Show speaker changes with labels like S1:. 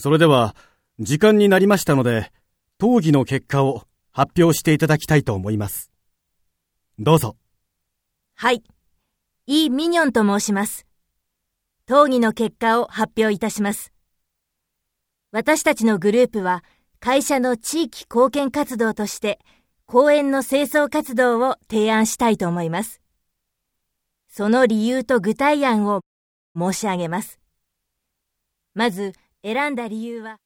S1: それでは、時間になりましたので、討議の結果を発表していただきたいと思います。どうぞ。
S2: はい。イー・ミニョンと申します。討議の結果を発表いたします。私たちのグループは、会社の地域貢献活動として、公園の清掃活動を提案したいと思います。その理由と具体案を申し上げます。まず、選んだ理由は、